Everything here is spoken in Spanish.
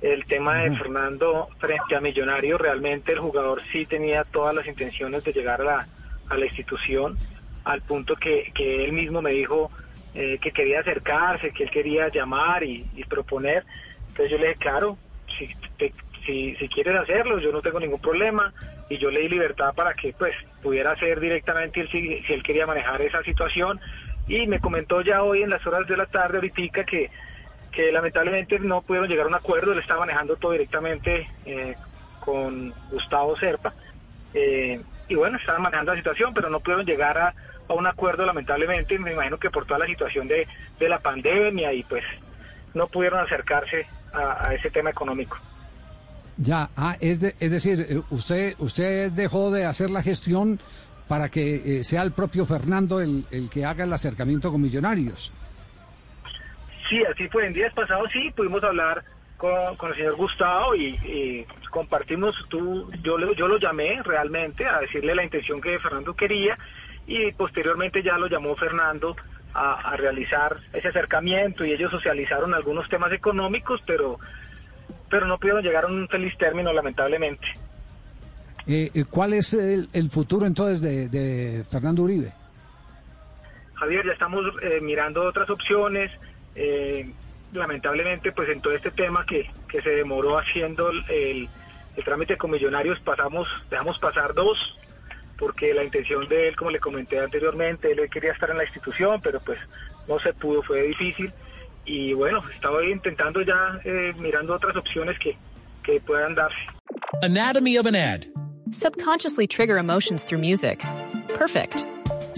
El tema de Fernando frente a Millonario, realmente el jugador sí tenía todas las intenciones de llegar a la, a la institución, al punto que, que él mismo me dijo eh, que quería acercarse, que él quería llamar y, y proponer. Entonces yo le dije, claro, si, te- si, si quieres hacerlo, yo no tengo ningún problema. Y yo le di libertad para que pues pudiera hacer directamente él si, si él quería manejar esa situación. Y me comentó ya hoy en las horas de la tarde, ahorita, que, que lamentablemente no pudieron llegar a un acuerdo. Él está manejando todo directamente eh, con Gustavo Serpa. Eh, y bueno, estaban manejando la situación, pero no pudieron llegar a, a un acuerdo lamentablemente. Me imagino que por toda la situación de, de la pandemia y pues no pudieron acercarse a, ese tema económico. Ya, ah, es, de- es decir, eh, usted, usted dejó de hacer la gestión para que sea el propio Fernando el, el que haga el acercamiento con Millonarios. Sí, así fue. En días pasados sí pudimos hablar con, con el señor Gustavo y, y compartimos, tú, yo, yo lo llamé realmente a decirle la intención que Fernando quería y posteriormente ya lo llamó Fernando a, a realizar ese acercamiento y ellos socializaron algunos temas económicos, pero, pero no pudieron llegar a un feliz término lamentablemente. Eh, eh, ¿Cuál es el, el futuro entonces de, de Fernando Uribe? Javier, ya estamos eh, mirando otras opciones. Eh, lamentablemente, pues en todo este tema que, que se demoró haciendo el, el- el trámite con millonarios, pasamos, dejamos pasar dos, porque la intención de él, como le comenté anteriormente, él quería estar en la institución, pero pues no se pudo, fue difícil. Y bueno, estaba intentando ya, eh, mirando otras opciones que, que puedan darse. Anatomy of an ad. Subconsciously trigger emotions through music. Perfect.